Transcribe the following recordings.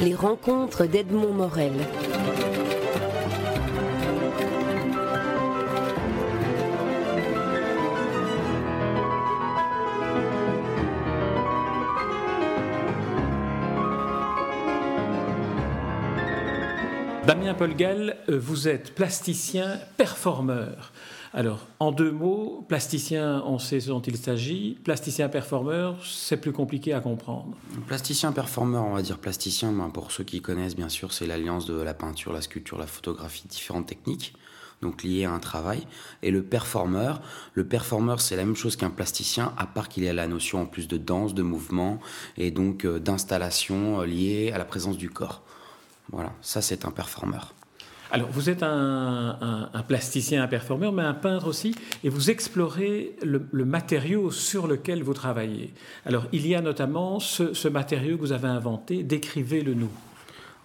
Les rencontres d'Edmond Morel. Damien Polgal, euh, vous êtes plasticien performeur. Alors, en deux mots, plasticien, on sait ce dont il s'agit. Plasticien performeur, c'est plus compliqué à comprendre. Plasticien performeur, on va dire plasticien, ben, pour ceux qui connaissent, bien sûr, c'est l'alliance de la peinture, la sculpture, la photographie, différentes techniques donc liées à un travail. Et le performeur, le performeur, c'est la même chose qu'un plasticien, à part qu'il y a la notion en plus de danse, de mouvement et donc euh, d'installation euh, liée à la présence du corps. Voilà, ça c'est un performeur. Alors, vous êtes un, plasticien, un performeur, mais un peintre aussi, et vous explorez le, matériau sur lequel vous travaillez. Alors, il y a notamment ce, ce matériau que vous avez inventé, décrivez-le nous.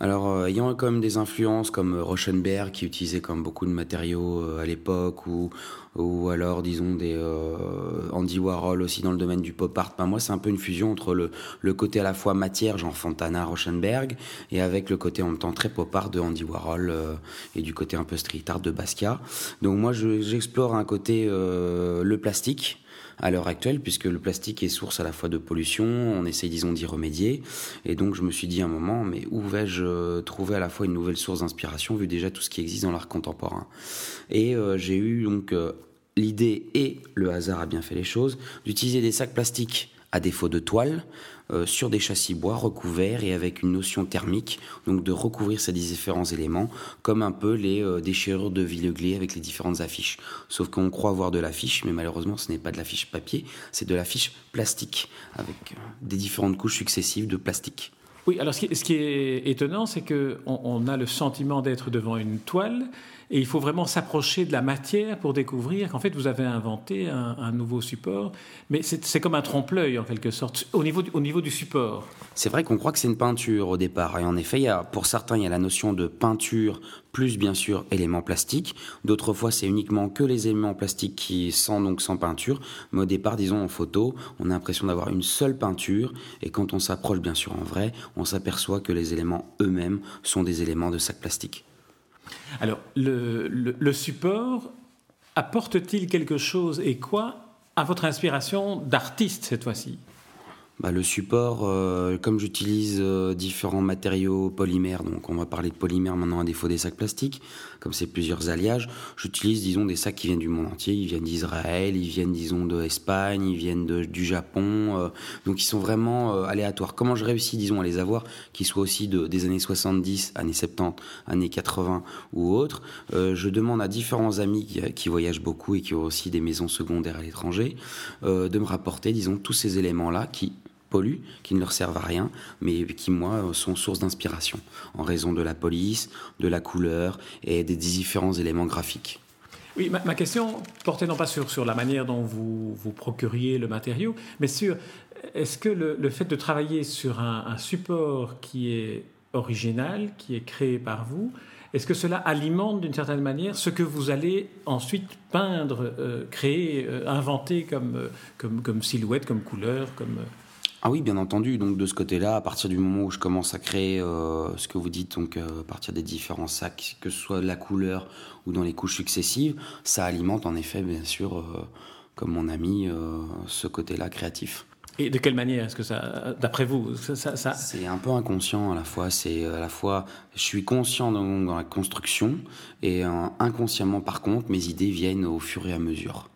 Alors, euh, ayant quand même des influences comme euh, Rauschenberg, qui utilisait comme beaucoup de matériaux euh, à l'époque, ou, ou alors, disons, des Andy Warhol aussi dans le domaine du pop art, ben, moi, c'est un peu une fusion entre le, le, côté à la fois matière, genre Fontana, Rauschenberg, et avec le côté en même temps très pop art de Andy Warhol, et du côté un peu street art de Basquiat. Donc, moi, j'explore un côté le plastique, à l'heure actuelle, puisque le plastique est source à la fois de pollution, on essaye, disons, d'y remédier. Et donc, je me suis dit à un moment, mais où vais-je euh, trouver à la fois une nouvelle source d'inspiration, vu déjà tout ce qui existe dans l'art contemporain? Et euh, j'ai eu donc euh, l'idée, et le hasard a bien fait les choses, d'utiliser des sacs plastiques à défaut de toile, euh, sur des châssis bois recouverts et avec une notion thermique, donc de recouvrir ces différents éléments, comme un peu les euh, déchirures de Villeglé avec les différentes affiches. Sauf qu'on croit voir de l'affiche, mais malheureusement ce n'est pas de l'affiche papier, c'est de l'affiche plastique, avec euh, des différentes couches successives de plastique. Oui, alors ce qui, est étonnant, c'est qu'on on a le sentiment d'être devant une toile, et il faut vraiment s'approcher de la matière pour découvrir qu'en fait, vous avez inventé un, nouveau support. Mais c'est comme un trompe-l'œil, en quelque sorte, au niveau du, au niveau du support. C'est vrai qu'on croit que c'est une peinture au départ. Et en effet, pour certains, il y a la notion de peinture plus, bien sûr, éléments plastiques. D'autres fois, c'est uniquement que les éléments plastiques qui sont donc sans peinture. Mais au départ, disons, en photo, on a l'impression d'avoir une seule peinture. Et quand on s'approche, bien sûr, en vrai, on s'aperçoit que les éléments eux-mêmes sont des éléments de sac plastique. Alors, le, support apporte-t-il quelque chose et quoi à votre inspiration d'artiste cette fois-ci? Bah, le support, euh, comme j'utilise euh, différents matériaux polymères, donc on va parler de polymères maintenant à défaut des sacs plastiques, comme c'est plusieurs alliages, j'utilise disons des sacs qui viennent du monde entier, ils viennent d'Israël, ils viennent disons d'Espagne, ils viennent du Japon, euh, donc ils sont vraiment aléatoires. Comment je réussis disons à les avoir, qu'ils soient aussi de, des années 70, années 70, années 80 ou autres, je demande à différents amis qui, qui, voyagent beaucoup et qui ont aussi des maisons secondaires à l'étranger, de me rapporter disons tous ces éléments-là qui polluent, qui ne leur servent à rien, mais qui, moi, sont source d'inspiration, en raison de la police, de la couleur et des différents éléments graphiques. Oui, ma, question portait non pas sur, sur la manière dont vous, vous procuriez le matériau, mais sur est-ce que le, fait de travailler sur un, support qui est original, qui est créé par vous, est-ce que cela alimente d'une certaine manière ce que vous allez ensuite peindre, euh, créer, euh, inventer euh, comme, comme silhouette, comme couleur, comme... Ah oui, bien entendu. Donc de ce côté-là, à partir du moment où je commence à créer euh, ce que vous dites, donc euh, à partir des différents sacs, que ce soit de la couleur ou dans les couches successives, ça alimente en effet, bien sûr, euh, comme mon ami, ce côté-là créatif. Et de quelle manière est-ce que ça, d'après vous, ça, ça, C'est un peu inconscient à la fois. C'est à la fois, je suis conscient dans, dans la construction et inconsciemment, par contre, mes idées viennent au fur et à mesure,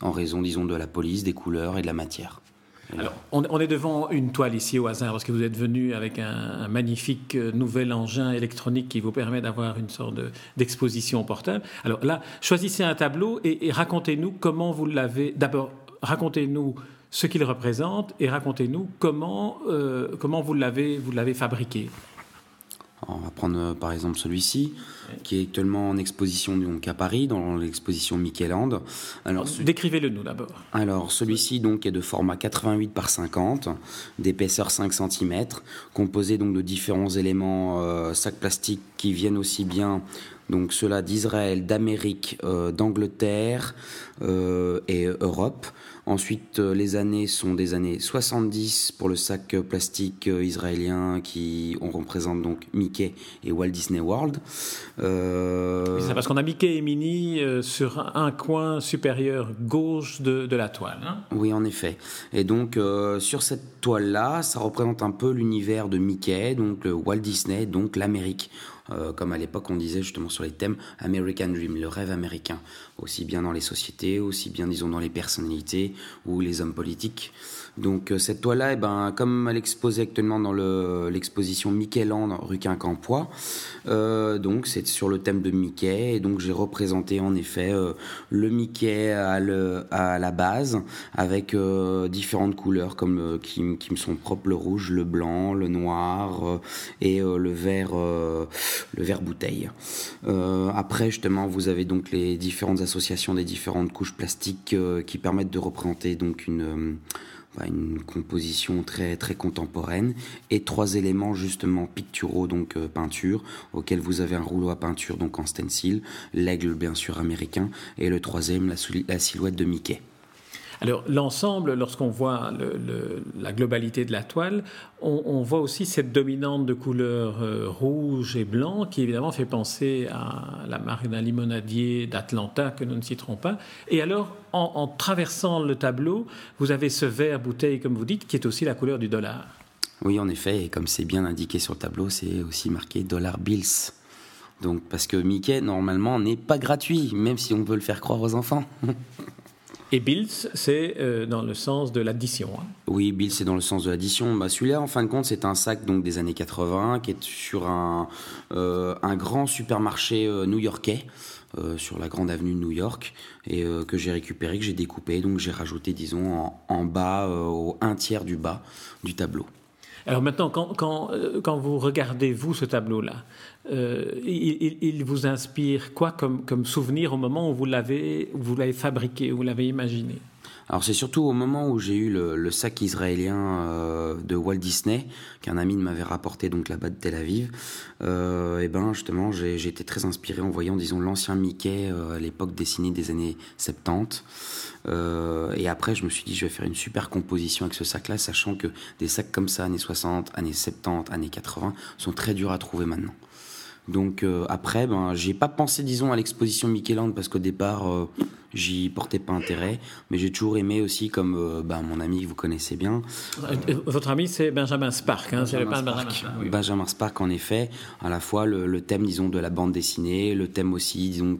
en raison, disons, de la police, des couleurs et de la matière. Alors, on, est devant une toile ici au hasard, parce que vous êtes venu avec un, magnifique euh, nouvel engin électronique qui vous permet d'avoir une sorte d'exposition portable. Alors là, choisissez un tableau et, racontez-nous comment vous l'avez. D'abord, racontez-nous ce qu'il représente et racontez-nous comment, euh, comment vous l'avez fabriqué. On va prendre euh, par exemple celui-ci, qui est actuellement en exposition donc à Paris, dans l'exposition Micheland. Alors, décrivez-le nous d'abord. Alors celui-ci donc est de format 88 par 50, d'épaisseur 5 cm, composé donc de différents éléments euh, sacs plastiques qui viennent aussi bien Donc cela d'Israël, d'Amérique, d'Angleterre et Europe. Ensuite, euh, les années sont des années 70 pour le sac plastique euh, israélien qui on représente donc Mickey et Walt Disney World. Euh... C'est parce qu'on a Mickey et Minnie euh, sur un coin supérieur gauche de, de la toile. Hein oui, en effet. Et donc sur cette toile-là, ça représente un peu l'univers de Mickey, donc le Walt Disney, donc l'Amérique. Euh, comme à l'époque on disait justement sur les thèmes American Dream, le rêve américain, aussi bien dans les sociétés, aussi bien disons dans les personnalités ou les hommes politiques. Donc euh, cette toile-là, eh ben, comme elle exposée actuellement dans l'exposition Mickey-Land rue Quincampoix, euh, donc c'est sur le thème de Mickey, et donc j'ai représenté en effet euh, le Mickey à, le, à, la base, avec différentes couleurs comme qui, qui, me sont propres, le rouge, le blanc, le noir et le vert, le vert bouteille. après justement, vous avez donc les différentes associations des différentes couches plastiques qui permettent de représenter donc une une composition très très contemporaine. Et trois éléments justement picturaux donc euh, peinture auquel vous avez un rouleau à peinture donc en stencil, l'aigle bien sûr américain. Et le troisième la silhouette de Mickey. Alors l'ensemble, lorsqu'on voit la globalité de la toile, on, voit aussi cette dominante de couleur euh, rouge et blanc qui évidemment fait penser à la marina limonadier d'Atlanta que nous ne citerons pas. Et alors, en, traversant le tableau, vous avez ce vert bouteille, comme vous dites, qui est aussi la couleur du dollar. Oui, en effet, et comme c'est bien indiqué sur le tableau, c'est aussi marqué dollar bills. Donc, parce que Mickey, normalement, n'est pas gratuit, même si on peut le faire croire aux enfants. Et Bills, c'est euh, dans le sens de l'addition. Hein. Oui, Bills, c'est dans le sens de l'addition. Bah, Celui-là, en fin de compte, c'est un sac donc des années 80 qui est sur un, euh, un grand supermarché euh, new-yorkais. sur la grande avenue de New York et que j'ai récupéré, que j'ai découpé, donc j'ai rajouté disons en, en bas au un tiers du bas du tableau. Alors maintenant, quand, quand, quand vous regardez vous ce tableau-là, euh, il, vous inspire quoi comme, comme, souvenir au moment où vous l'avez fabriqué, où vous l'avez imaginé? Alors c'est surtout au moment où j'ai eu le, sac israélien euh, de Walt Disney qu'un ami m'avait rapporté donc là-bas de Tel Aviv. Euh, et ben justement j'ai, été très inspiré en voyant disons l'ancien Mickey à l'époque dessiné des années 70. et après je me suis dit je vais faire une super composition avec ce sac-là, sachant que des sacs comme ça années 60, années 70, années 80 sont très durs à trouver maintenant. Donc euh, après, ben, j'ai pas pensé, disons, à l'exposition Micheland parce qu'au départ, euh, j'y portais pas intérêt, mais j'ai toujours aimé aussi, comme euh, ben, mon ami que vous connaissez bien. Votre ami, c'est Benjamin Spark, hein, Spark. Benjamin Spark, en effet, à la fois le, thème, disons, de la bande dessinée, le thème aussi, disons,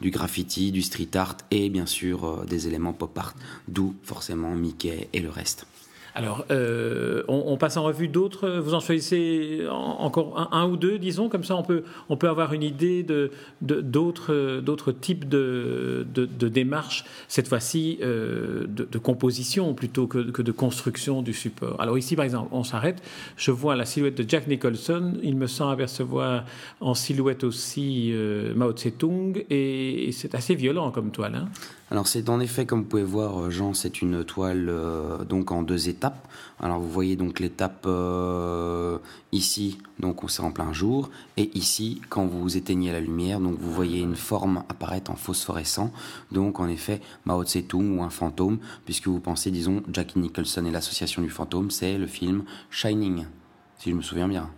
du graffiti, du street art et bien sûr des éléments pop art, d'où forcément Mickey et le reste. Alors, euh, on, passe en revue d'autres. Vous en choisissez encore un, ou deux, disons, comme ça on peut, on peut avoir une idée de, d'autres, types de, de, démarches, cette fois-ci euh, de, composition plutôt que, que, de construction du support. Alors ici, par exemple, on s'arrête. Je vois la silhouette de Jack Nicholson. Il me semble apercevoir en silhouette aussi euh, Mao Tse-tung, et, c'est assez violent comme toile. Hein alors c'est en effet, comme vous pouvez voir, Jean, c'est une toile euh, donc en deux étapes. Alors vous voyez donc l'étape euh, ici, donc on s'est en plein jour, et ici quand vous éteignez la lumière, donc vous voyez une forme apparaître en phosphorescent. Donc en effet, Mao Tse-tung ou un fantôme, puisque vous pensez, disons, Jackie Nicholson et l'association du fantôme, c'est le film Shining, si je me souviens bien.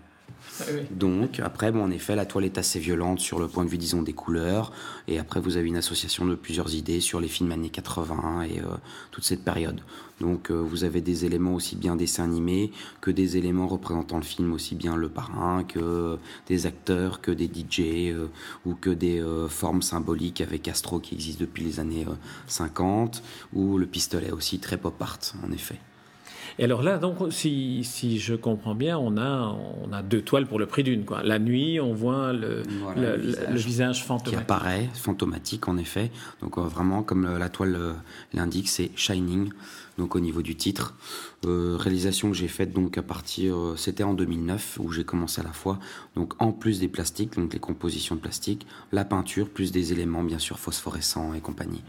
Ah Donc après, bon, en effet, la toile est assez violente sur le point de vue, disons, des couleurs. Et après, vous avez une association de plusieurs idées sur les films années 80 et euh, toute cette période. Donc euh, vous avez des éléments aussi bien dessins animés que des éléments représentant le film, aussi bien le parrain que des acteurs, que des DJ euh, ou que des formes symboliques avec Astro qui existe depuis les années 50 ou le pistolet aussi très pop art en effet. Et alors là, donc, si, si, je comprends bien, on a, on a deux toiles pour le prix d'une. La nuit, on voit le, le, visage, fantomatique. Qui apparaît, fantomatique en effet. Donc euh, vraiment, comme la toile euh, l'indique, c'est Shining. Donc au niveau du titre, euh, réalisation que j'ai faite donc à partir, c'était en 2009 où j'ai commencé à la fois. Donc en plus des plastiques, donc les compositions de plastique, la peinture plus des éléments bien sûr phosphorescents et compagnie.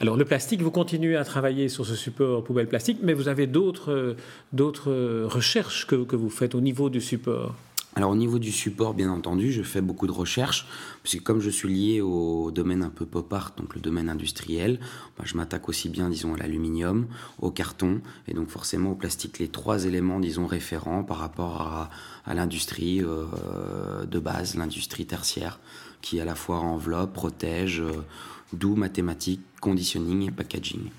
Alors le plastique, vous continuez à travailler sur ce support poubelle plastique, mais vous avez d'autres, d'autres recherches que, que, vous faites au niveau du support? alors au niveau du support, bien entendu, je fais beaucoup de recherches, puisque comme je suis lié au domaine un peu pop art, donc le domaine industriel, bah, je m'attaque aussi bien, disons, à l'aluminium, au carton, et donc forcément au plastique, les trois éléments, disons, référents par rapport à, l'industrie euh, de base, l'industrie tertiaire, qui à la fois enveloppe, protège, euh, d'où mathématiques, conditioning et packaging.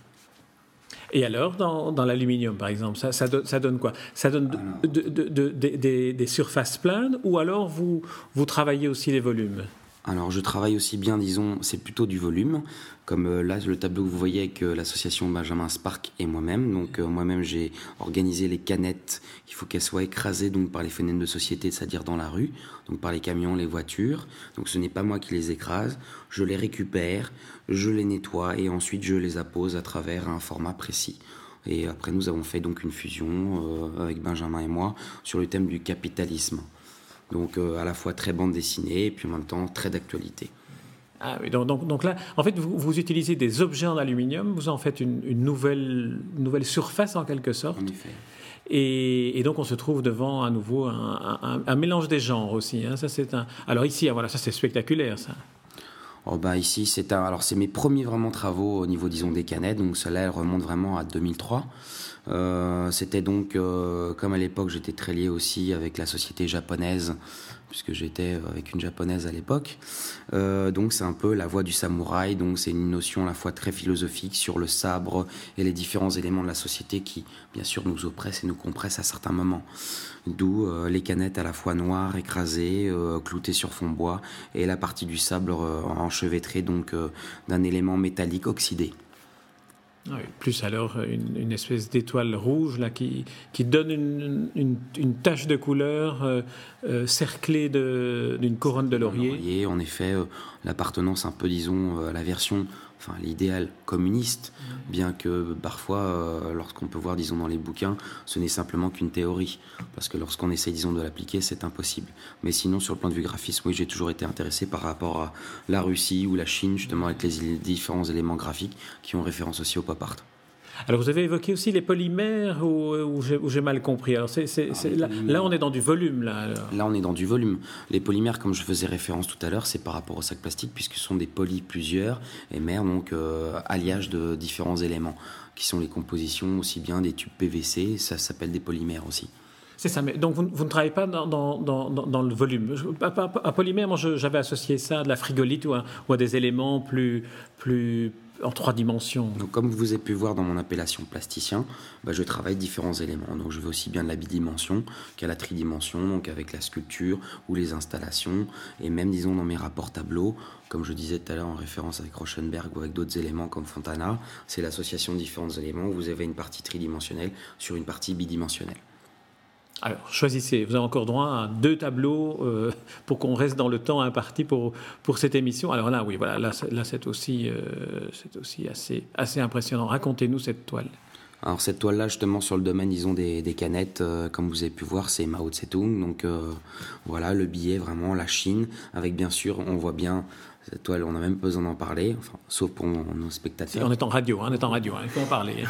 Et alors, dans, dans l'aluminium, par exemple, ça, ça, donne quoi? Ça donne des surfaces planes ou alors vous, vous travaillez aussi les volumes? Alors je travaille aussi bien, disons, c'est plutôt du volume, comme euh, là le tableau que vous voyez avec euh, l'association Benjamin Spark et moi-même. Donc euh, moi-même j'ai organisé les canettes, il faut qu'elles soient écrasées donc par les fenêtres de société, c'est-à-dire dans la rue, donc par les camions, les voitures. Donc ce n'est pas moi qui les écrase, je les récupère, je les nettoie et ensuite je les appose à travers un format précis. Et après nous avons fait donc une fusion avec Benjamin et moi sur le thème du capitalisme. Donc euh, à la fois très bande dessinée et puis en même temps très d'actualité. Ah oui, donc, donc, là, en fait, vous, vous, utilisez des objets en aluminium, vous en faites une, nouvelle, nouvelle surface en quelque sorte. En effet. Et, donc on se trouve devant à nouveau un, mélange des genres aussi. Hein. Ça c'est un. Alors ici, ah, voilà, ça c'est spectaculaire, ça. Oh bah ici c'est un. Alors c'est mes premiers vraiment travaux au niveau disons des canettes. Donc cela elle remonte vraiment à 2003. Euh, c'était donc, euh, comme à l'époque, j'étais très lié aussi avec la société japonaise, puisque j'étais avec une japonaise à l'époque. Euh, donc c'est un peu la voie du samouraï, donc c'est une notion à la fois très philosophique sur le sabre et les différents éléments de la société qui, bien sûr, nous oppressent et nous compressent à certains moments. D'où les canettes à la fois noires, écrasées, cloutées sur fond bois, et la partie du sabre enchevêtrée donc d'un élément métallique oxydé. Plus alors une, une espèce d'étoile rouge là, qui, qui donne une, une, tache de couleur euh, euh, cerclée d'une couronne de laurier. En effet, euh, l'appartenance un peu, disons, à la version enfin l'idéal communiste, bien que parfois, euh, lorsqu'on peut voir, disons, dans les bouquins, ce n'est simplement qu'une théorie, parce que lorsqu'on essaie, disons, de l'appliquer, c'est impossible. Mais sinon, sur le plan de vue graphisme, oui, j'ai toujours été intéressé par rapport à la Russie ou la Chine, justement, avec les différents éléments graphiques qui ont référence aussi au pop art. Alors vous avez évoqué aussi les polymères ou, j'ai mal compris. Alors c'est, là, on est dans du volume. Là, là, on est dans du volume. Les polymères, comme je faisais référence tout à l'heure, c'est par rapport au sac plastique puisque ce sont des polys plusieurs et mères, donc euh, alliage de différents éléments qui sont les compositions aussi bien des tubes PVC, ça s'appelle des polymères aussi. C'est ça, mais donc vous, ne travaillez pas dans, dans, dans, le volume. À, polymère, moi j'avais associé ça à de la frigolite ou ou à des éléments plus, plus, en trois dimensions. Donc, comme vous avez pu voir dans mon appellation plasticien, bah, je travaille différents éléments. Donc, je vais aussi bien de la bidimension qu'à la tridimension, donc avec la sculpture ou les installations, et même, disons, dans mes rapports tableaux, comme je disais tout à l'heure en référence avec Rauschenberg ou avec d'autres éléments comme Fontana, c'est l'association de différents éléments où vous avez une partie tridimensionnelle sur une partie bidimensionnelle. Alors, choisissez. Vous avez encore droit à deux tableaux euh, pour qu'on reste dans le temps imparti pour, pour cette émission. Alors là, oui, voilà, là, c'est aussi, euh, aussi assez, assez impressionnant. Racontez-nous cette toile. Alors cette toile-là, justement, sur le domaine, disons, des, des canettes, euh, comme vous avez pu voir, c'est Mao Tse-tung. Donc voilà, le billet, vraiment, la Chine, avec bien sûr, on voit bien cette toile, on n'a même pas besoin d'en parler, enfin, sauf pour nos spectateurs. On est en radio, hein, on est en radio, hein, il faut en parler. Et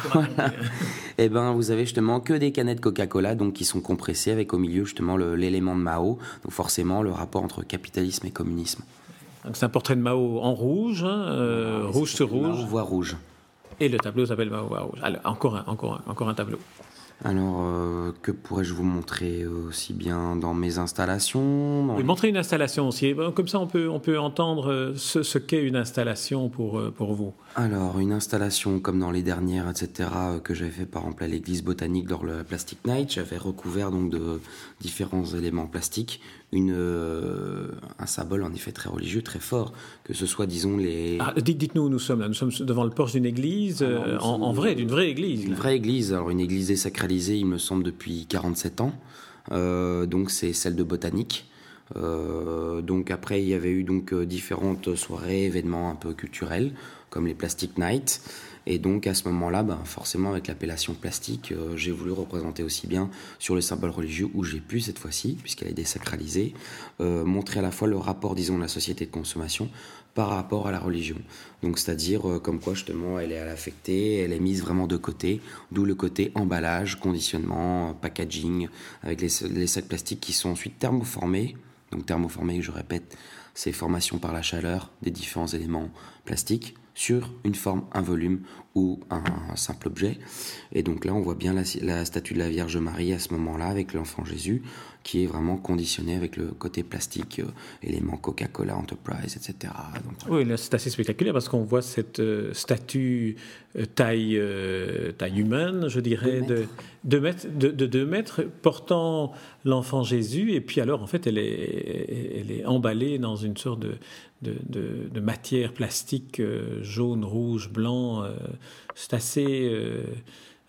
eh ben, vous avez justement que des canettes Coca-Cola, donc qui sont compressées avec au milieu justement l'élément de Mao, donc forcément le rapport entre capitalisme et communisme. C'est un portrait de Mao en rouge, hein, euh, rouge sur rouge. Mao rouge. Et le tableau s'appelle Mao voit rouge. Alors, encore un, encore un, encore un tableau. Alors, euh, que pourrais-je vous montrer aussi bien dans mes installations Oui, montrer une installation aussi. Comme ça, on peut, on peut entendre euh, ce, ce qu'est une installation pour, euh, pour vous. Alors, une installation comme dans les dernières, etc., que j'avais fait par exemple à l'église botanique lors de la Plastic Night, j'avais recouvert donc de différents éléments plastiques, une, euh, un symbole en effet très religieux, très fort, que ce soit, disons, les... Ah, dites-nous où nous sommes là. Nous sommes devant le porche d'une église, euh, en, vrai, d'une vraie église. Une vraie église, alors une église désacralisée, il me semble, depuis 47 ans. Euh, donc c'est celle de botanique. donc après, il y avait eu donc différentes soirées, événements un peu culturels, comme les Plastic Nights. Et donc à ce moment-là, ben, forcément avec l'appellation plastique, euh, j'ai voulu représenter aussi bien sur le symbole religieux où j'ai pu cette fois-ci, puisqu'elle est désacralisée, euh, montrer à la fois le rapport, disons, de la société de consommation par rapport à la religion. Donc c'est-à-dire euh, comme quoi justement elle est à l'affectée, elle est mise vraiment de côté, d'où le côté emballage, conditionnement, packaging, avec les, les sacs plastiques qui sont ensuite thermoformés. Donc thermoformés, je répète, c'est formation par la chaleur des différents éléments plastiques sur une forme, un volume ou un simple objet. Et donc là, on voit bien la, statue de la Vierge Marie à ce moment-là avec l'enfant Jésus, qui est vraiment conditionné avec le côté plastique, euh, éléments Coca-Cola, Enterprise, etc. oui, là, c'est assez spectaculaire parce qu'on voit cette euh, statue euh, taille, taille humaine, je dirais, de, de, mètres, de, de, mètres, portant l'enfant Jésus. Et puis alors, en fait, elle est, elle est emballée dans une sorte de, de, matière plastique euh, jaune, rouge, blanc. Euh, c'est assez, euh,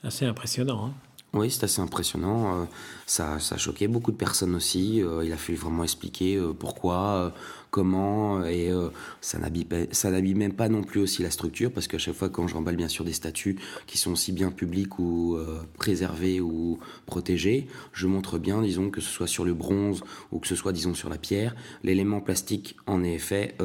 assez impressionnant. Hein. Oui, c'est assez impressionnant. Ça, ça a choqué beaucoup de personnes aussi. Il a fallu vraiment expliquer pourquoi, comment, et ça n'habille même pas non plus aussi la structure, parce qu'à chaque fois quand j'emballe bien sûr des statues qui sont aussi bien publiques ou préservées ou protégées, je montre bien, disons, que ce soit sur le bronze ou que ce soit, disons, sur la pierre, l'élément plastique, en effet,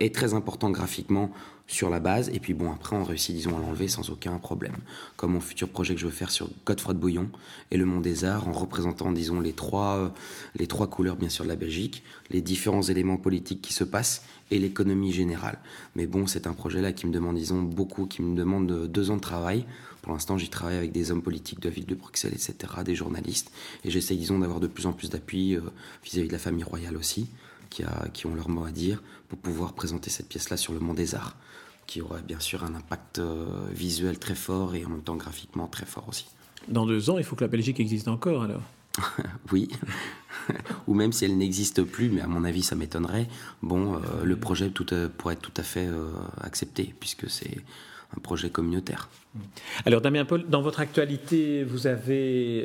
est très important graphiquement sur la base, et puis bon, après on réussit, disons, à l'enlever sans aucun problème. Comme mon futur projet que je veux faire sur Godefroy de Bouillon et le Monde des Arts, en représentant, disons, les trois, euh, les trois couleurs, bien sûr, de la Belgique, les différents éléments politiques qui se passent et l'économie générale. Mais bon, c'est un projet là qui me demande, disons, beaucoup, qui me demande deux ans de travail. Pour l'instant, j'y travaille avec des hommes politiques de la ville de Bruxelles, etc., des journalistes, et j'essaie, disons, d'avoir de plus en plus d'appui euh, vis-à-vis de la famille royale aussi. Qui, a, qui, ont leur mot à dire pour pouvoir présenter cette pièce-là sur le monde des arts qui aurait bien sûr un impact euh, visuel très fort et en même temps graphiquement très fort aussi. Dans deux ans, il faut que la Belgique existe encore alors oui, ou même si elle n'existe plus, mais à mon avis ça m'étonnerait, bon, euh, le projet tout, pourrait être tout à fait euh, accepté, puisque c'est un projet communautaire. Alors Damien Paul, dans votre actualité, vous avez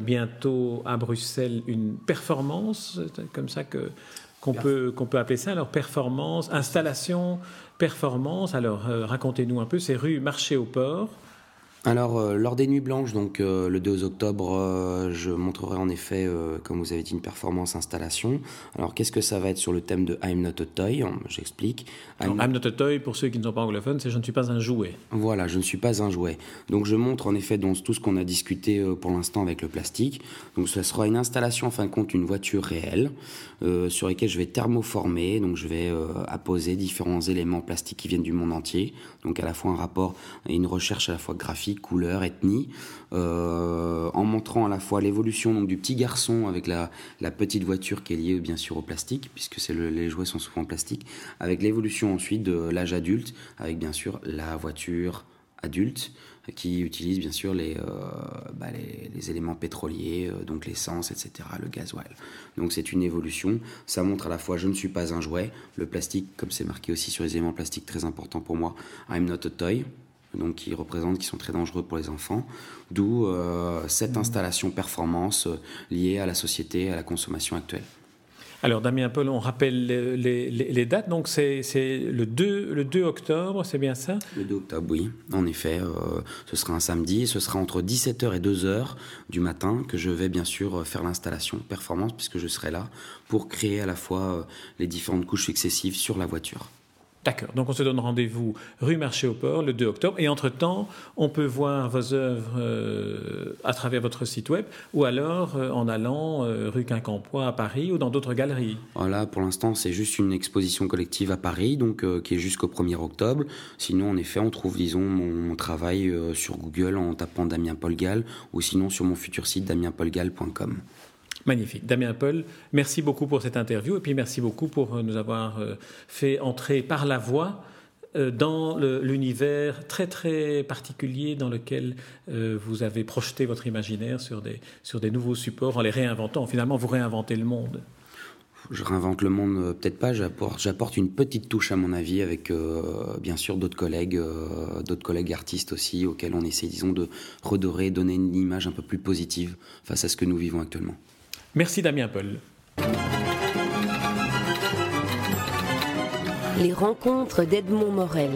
bientôt à Bruxelles une performance, comme ça que qu'on peut, qu'on peut appeler ça, alors performance, installation, performance. Alors euh, racontez-nous un peu, c'est rue Marché au Port. Alors, euh, lors des Nuits Blanches, donc euh, le 2 octobre, euh, je montrerai en effet, comme vous avez dit, une performance installation. Alors, qu'est-ce que ça va être sur le thème de I'm not a toy? J'explique. I'm, not a toy, pour ceux qui ne sont pas anglophones, c'est je ne suis pas un jouet. Voilà, je ne suis pas un jouet. Donc, je montre en effet donc, tout ce qu'on a discuté pour l'instant avec le plastique. Donc, ce sera une installation, en fin de compte, une voiture réelle, sur laquelle je vais thermoformer. Donc, je vais apposer différents éléments plastiques qui viennent du monde entier. Donc, à la fois un rapport et une recherche à la fois graphique couleur, ethnie, euh, en montrant à la fois l'évolution du petit garçon avec la, petite voiture qui est liée bien sûr au plastique, puisque les jouets sont souvent en plastique, avec l'évolution ensuite de l'âge adulte, avec bien sûr la voiture adulte qui utilise bien sûr les, euh, bah, les, éléments pétroliers, euh, donc l'essence, etc., le gasoil. Donc c'est une évolution. Ça montre à la fois je ne suis pas un jouet, le plastique, comme c'est marqué aussi sur les éléments plastiques, très important pour moi, I'm not a toy, donc qui représentent, qui sont très dangereux pour les enfants. D'où euh, cette mmh. installation performance euh, liée à la société, à la consommation actuelle. Alors Damien Paul, on rappelle les, dates, donc c'est le 2, le 2 octobre, c'est bien ça? Le 2 octobre, oui, en effet, euh, ce sera un samedi, ce sera entre 17h et 2h du matin que je vais bien sûr faire l'installation performance puisque je serai là pour créer à la fois les différentes couches successives sur la voiture. D'accord. Donc on se donne rendez-vous rue Marché au Port le 2 octobre. Et entre-temps, on peut voir vos œuvres euh, à travers votre site web ou alors euh, en allant euh, rue Quincampoix à Paris ou dans d'autres galeries. Voilà, pour l'instant, c'est juste une exposition collective à Paris, donc qui est jusqu'au 1er octobre. Sinon, en effet, on trouve, disons, mon, travail sur Google en tapant Damien Paul Gall ou sinon sur mon futur site damienpaulgall.com. Magnifique. Damien Paul, merci beaucoup pour cette interview et puis merci beaucoup pour euh, nous avoir euh, fait entrer par la voix euh, dans l'univers très très particulier dans lequel vous avez projeté votre imaginaire sur des, sur des nouveaux supports en les réinventant. Finalement, vous réinventez le monde. Je réinvente le monde, peut-être pas. J'apporte une petite touche à mon avis avec bien sûr d'autres collègues, d'autres collègues artistes aussi, auxquels on essaie, disons, de redorer, donner une image un peu plus positive face à ce que nous vivons actuellement. Merci Damien Paul. Les rencontres d'Edmond Morel.